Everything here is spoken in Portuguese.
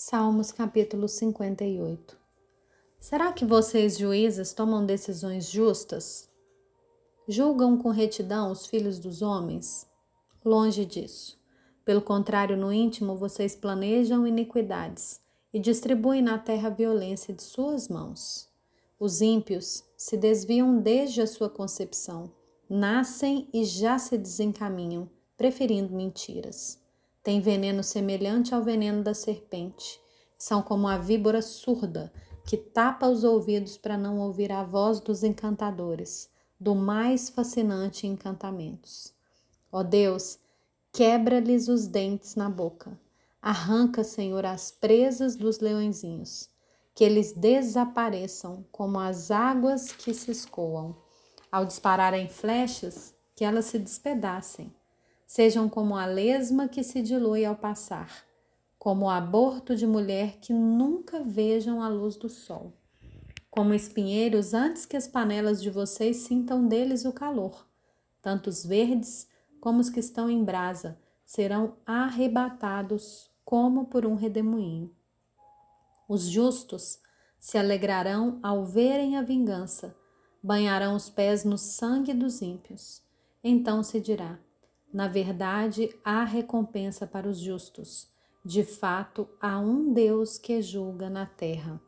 Salmos capítulo 58 Será que vocês, juízes, tomam decisões justas? Julgam com retidão os filhos dos homens? Longe disso. Pelo contrário, no íntimo, vocês planejam iniquidades e distribuem na terra a violência de suas mãos. Os ímpios se desviam desde a sua concepção, nascem e já se desencaminham, preferindo mentiras têm veneno semelhante ao veneno da serpente. São como a víbora surda que tapa os ouvidos para não ouvir a voz dos encantadores, do mais fascinante encantamentos. Ó Deus, quebra-lhes os dentes na boca. Arranca, Senhor, as presas dos leõezinhos, que eles desapareçam como as águas que se escoam. Ao dispararem flechas, que elas se despedacem sejam como a lesma que se dilui ao passar, como o aborto de mulher que nunca vejam a luz do sol, como espinheiros antes que as panelas de vocês sintam deles o calor. Tanto os verdes como os que estão em brasa serão arrebatados como por um redemoinho. Os justos se alegrarão ao verem a vingança, banharão os pés no sangue dos ímpios. Então se dirá: na verdade, há recompensa para os justos. De fato, há um Deus que julga na terra.